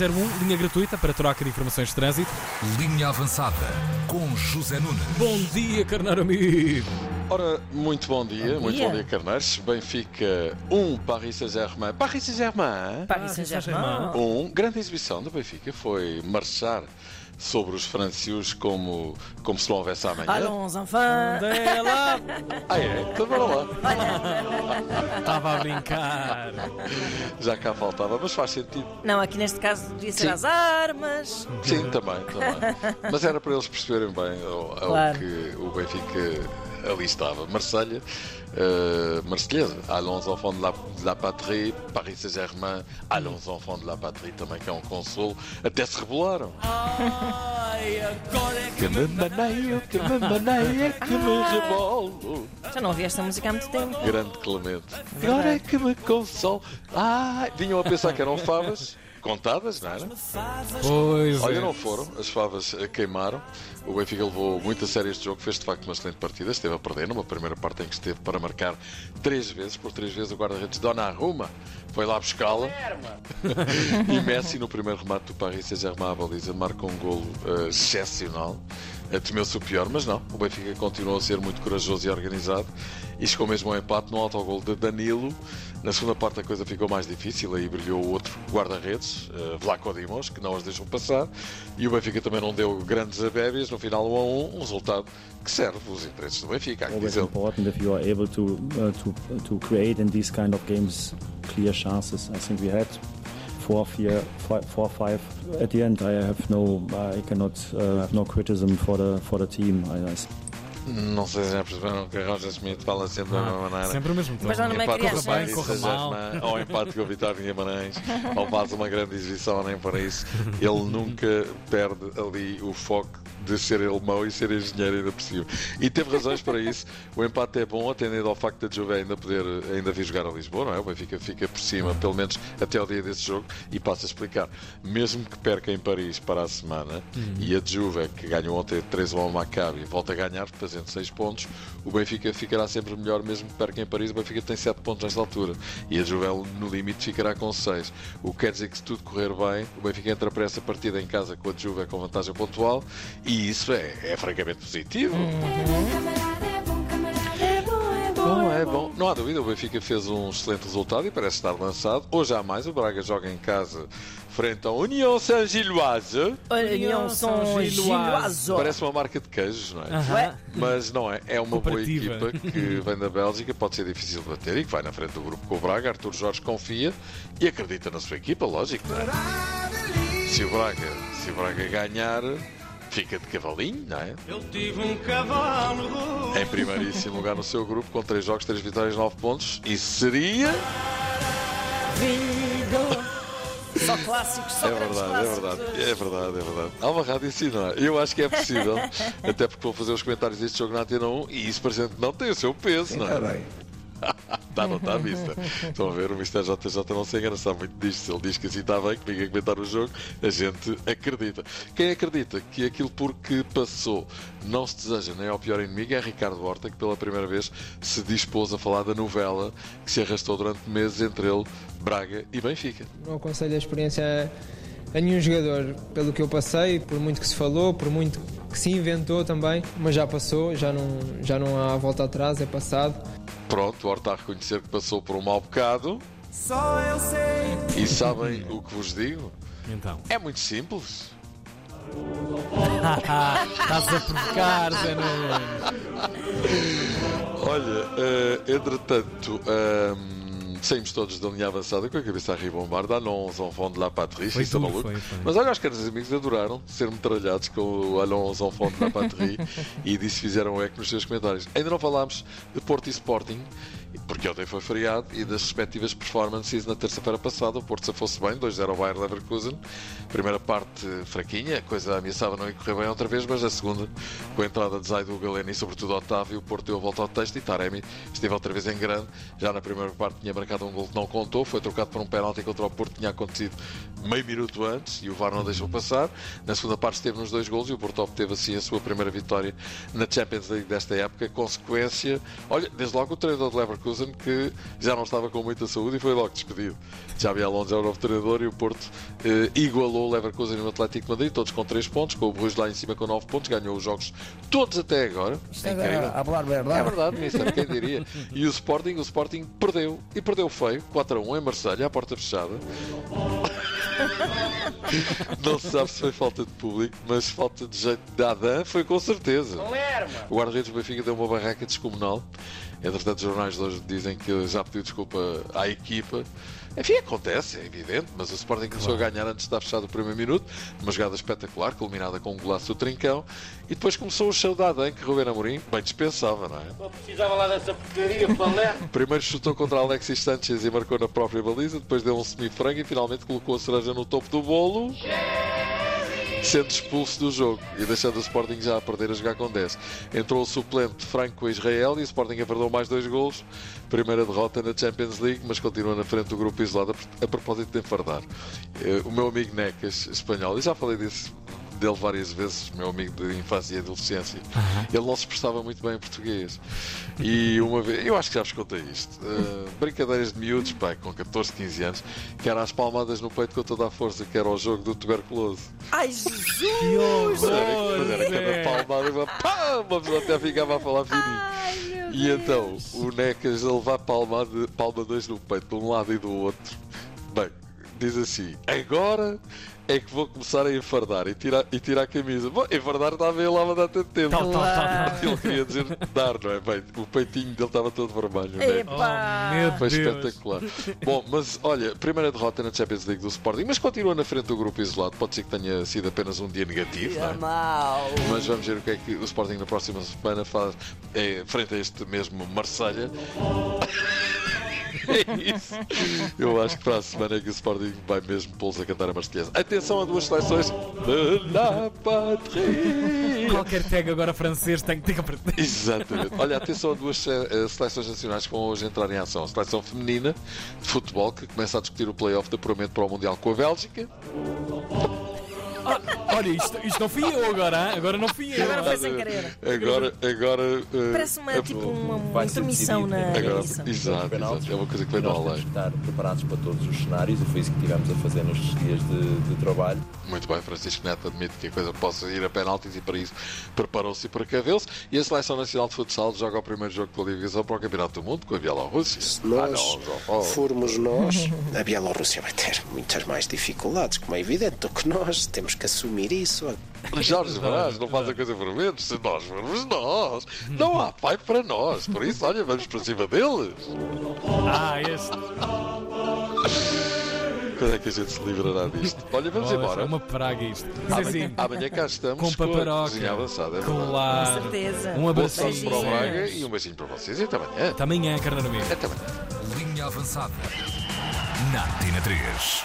901, linha gratuita para troca de informações de trânsito. Linha avançada com José Nunes. Bom dia, carneiro amigo. Ora, muito bom dia, Bom muito dia. bom dia, Carneiros. Benfica 1, Paris Saint-Germain. Paris Saint-Germain Paris Saint-Germain. 1. Grande exibição do Benfica foi marchar sobre os francios como, como se não houvesse amanhã. Allons, enfants. Dela! Ah, é? Então bora lá. Estava a brincar. Já cá faltava, mas faz sentido. Não, aqui neste caso devia ser Sim. as armas. Sim, também, também. Mas era para eles perceberem bem ao, ao Claro. que o Benfica ali estava. Marselha, uh, Marselhesa, Allons enfants de la, de la patrie, Paris Saint-Germain, Allons enfants de la patrie, também que é um consolo. Até se rebelaram. Que me maneio, que me maneia, que me rebolo. Já não ouvi esta música há muito tempo. Grande Clemente. Agora é que me consolo. Ai, vinham a pensar que eram favas. Contadas, não era? Pois Olha, é. não foram, as favas eh, queimaram. O Benfica levou muito a sério este jogo, fez de facto uma excelente partida. Esteve a perder numa primeira parte em que esteve para marcar três vezes. Por três vezes o guarda-redes Donnarumma foi lá buscá-la. e Messi, no primeiro remate do Paris Saint-Germain à baliza, marca um golo eh, excepcional. Eh, Temeu-se o pior, mas não. O Benfica continuou a ser muito corajoso e organizado e chegou mesmo ao empate no autogol de Danilo. Na segunda parte a coisa ficou mais difícil, aí brilhou o outro guarda-redes, eh, Vlaco Dimos, que não as deixou passar, e o Benfica também não deu grandes abébias, no final 1 a 1, um resultado que serve os interesses do Benfica. há que always dizê-lo. important if you are able to uh, to to create in these kind of games clear chances. I think we had four, fear, five, four, five. At the end, I have no, I cannot uh, have no criticism for the for the team. I, I Não sei se já perceberam que a Roger Schmidt fala sempre da mesma maneira. Sempre o mesmo tom. Mas não, é Empate com o criança. Corra bem, corra mal. Ou empate com o Vitória Guimarães, ou faz uma grande exibição, nem para isso. Ele nunca perde ali o foco de ser ele mau e ser engenheiro ainda por cima. E teve razões para isso. O empate é bom, atendendo ao facto da Juve ainda poder ainda vir jogar a Lisboa, não é? O Benfica fica por cima, pelo menos até ao dia desse jogo, e passo a explicar. Mesmo que perca em Paris para a semana, e a Juve, que ganhou ontem 3 ao Maccabi, volta a ganhar, fazendo 6 pontos, o Benfica ficará sempre melhor, mesmo que perca em Paris. O Benfica tem 7 pontos nesta altura, e a Juve, no limite, ficará com 6. O que quer dizer que, se tudo correr bem, o Benfica entra para essa partida em casa com a Juve com vantagem pontual, e isso é, é francamente positivo. Bom, é bom. Não há dúvida, o Benfica fez um excelente resultado e parece estar lançado. Hoje há mais, o Braga joga em casa frente ao União Saint-Gilloise. União São Gilloise. Giloazo. Parece uma marca de queijos, não é? Aham. Mas não é. É uma boa equipa que vem da Bélgica, pode ser difícil de bater e que vai na frente do grupo com o Braga. Artur Jorge confia e acredita na sua equipa, lógico, não é? Se o Braga, se o Braga ganhar, fica de cavalinho, não é? Eu tive um cavalo. Em primeiríssimo lugar no seu grupo, com 3 jogos, 3 vitórias, 9 pontos. E seria. Só clássicos, só É verdade, é clássicos. verdade, é verdade, é verdade. Há uma rádio assim, não é? Eu acho que é possível, até porque vou fazer os comentários deste jogo na Antena 1 e isso parecendo que não tem o seu peso, não é? Está, não está à vista. Estão a ver, o Mr. JJ não se engana, sabe muito disto. Se ele diz que assim está bem, que ninguém comentar o jogo, a gente acredita. Quem acredita que aquilo porque passou não se deseja nem ao pior inimigo é Ricardo Horta, que pela primeira vez se dispôs a falar da novela que se arrastou durante meses entre ele, Braga e Benfica. Não aconselho a experiência a nenhum jogador, pelo que eu passei, por muito que se falou, por muito que se inventou também, mas já passou, já não, já não há volta atrás, é passado. Pronto, o Horta a reconhecer que passou por um mau bocado. Só eu sei. E sabem o que vos digo? Então. É muito simples. Estás a provocar, Zé Nunes. Olha, eh, entretanto, ehm, saímos todos da linha avançada com a cabeça a ribombar, dá nós enfants de la patrie, Foi isso é maluco. foi, foi. Mas olha, os caros amigos adoraram ser metralhados com o Allons enfants de la patrie e disso fizeram eco nos seus comentários. Ainda não falámos de Porto e Sporting, porque ontem foi feriado e das respectivas performances na terça-feira passada. O Porto se fosse bem, 2-0 ao Bayern Leverkusen. Primeira parte fraquinha, a coisa ameaçava não correr bem outra vez, mas a segunda, com a entrada de Zaidu, Galeno e sobretudo Otávio, o Porto deu a volta ao texto e Taremi esteve outra vez em grande. Já na primeira parte tinha marcado um gol que não contou, foi trocado por um penalti contra o Porto, tinha acontecido meio minuto antes e o VAR não deixou passar. Na segunda parte esteve nos dois gols e o Porto obteve assim a sua primeira vitória na Champions League desta época. Consequência, olha, desde logo o treinador de Leverkusen Leverkusen que já não estava com muita saúde e foi logo despedido. Xabi Alonso era o novo treinador e o Porto eh, igualou o Leverkusen e o Atlético de Madrid, todos com 3 pontos, com o Bruges lá em cima com 9 pontos, ganhou os jogos todos até agora. É incrível. A falar É verdade. verdade, Mister, quem diria? E o Sporting, o Sporting perdeu. E perdeu feio, 4 a 1 em Marselha, à porta fechada. Não se sabe se foi falta de público, mas falta de jeito de Adam foi com certeza. O guarda-redes do Benfica deu uma barraca descomunal. Entretanto, os jornais de hoje dizem que já pediu desculpa à equipa. Enfim, acontece, é evidente, mas o Sporting começou a ganhar antes de estar fechado o primeiro minuto, uma jogada espetacular, culminada com um golaço do Trincão, e depois começou o show da Adam que Ruben Amorim bem dispensava, não é? Precisava lá dessa porcaria, Palé. Primeiro chutou contra Alexis Sanchez e marcou na própria baliza, depois deu um semi-frango e finalmente colocou a cereja no topo do bolo, sendo expulso do jogo e deixando o Sporting já a perder a jogar com 10. Entrou o suplente Franco Israel e o Sporting averdou mais dois golos. Primeira derrota na Champions League, mas continua na frente do grupo isolado a propósito de enfardar. Eh, O meu amigo Necas, espanhol, e já falei disso dele várias vezes, meu amigo de infância e adolescência, ele não se expressava muito bem em português. E uma vez, eu acho que já vos contei isto, eh, brincadeiras de miúdos, pai, com 14, 15 anos, que eram as palmadas no peito com toda a força, que era o jogo do tuberculoso. Ai, Jesus! Mas era, mas era Zé. cada palmada e uma pá, uma pessoa até ficava a falar fininho. Ai, E então, o Necas a levar palma, de, palma dois no peito, de um lado e do outro. Bem, diz assim: agora é que vou começar a enfardar e tirar, e tirar a camisa. Bom, enfardar estava ele lá há tanto tempo. Tal, tal, tal, tal. Ele queria dizer dar, não é? Bem, o peitinho dele estava todo vermelho. Né? Oh, meu Foi Deus. espetacular. Bom, mas olha, primeira derrota na Champions League do Sporting, mas continua na frente do grupo isolado. Pode ser que tenha sido apenas um dia negativo, não é? Mal. Mas vamos ver o que é que o Sporting na próxima semana faz é, frente a este mesmo Marselha. É isso. Eu acho que para a semana é que o Sporting vai mesmo pô-los a cantar a Marselhesa. Atenção a duas seleções de la patrie. Qualquer tag agora francês tem que ter que aprender. Exatamente. Olha, atenção a duas eh, seleções nacionais que vão hoje entrar em ação. A seleção feminina de futebol, que começa a discutir o play-off de apuramento para o Mundial com a Bélgica. Olha, isto, isto não fui eu agora, hein? agora não fui eu. Agora foi sem querer. Agora, agora eh, Parece uma, a- tipo uma, uma Vai intermissão na. Agora, exato, exato, é uma coisa que Nós temos além. que estar preparados para todos os cenários e foi isso que tivemos a fazer nestes dias de, de trabalho. Muito bem, Francisco Neto admite que a coisa possa ir a penaltis e para isso preparou-se e precaveu-se. E a Seleção Nacional de Futsal joga o primeiro jogo de qualificação para o Campeonato do Mundo com a Bielorrússia. Se Ah, nós não, João Paulo. formos nós, a Bielorrússia vai ter muitas mais dificuldades, como é evidente, do que nós. Temos que assumir isso. Jorge Brás não faz a coisa por menos. Se nós formos nós, não há pai para nós. Por isso, olha, vamos para cima deles. Ah, este. Quando é que a gente se livrará disto? Olha, vamos Oh, embora. É uma praga isto. Mas Amanhã, assim, amanhã cá estamos com a paparoca, cozinha avançada. É claro. Com certeza. Um sorte para o Braga e um beijinho para vocês. E até amanhã. Até amanhã, carne amiga. Até amanhã. Linha avançada. Na Tina 3.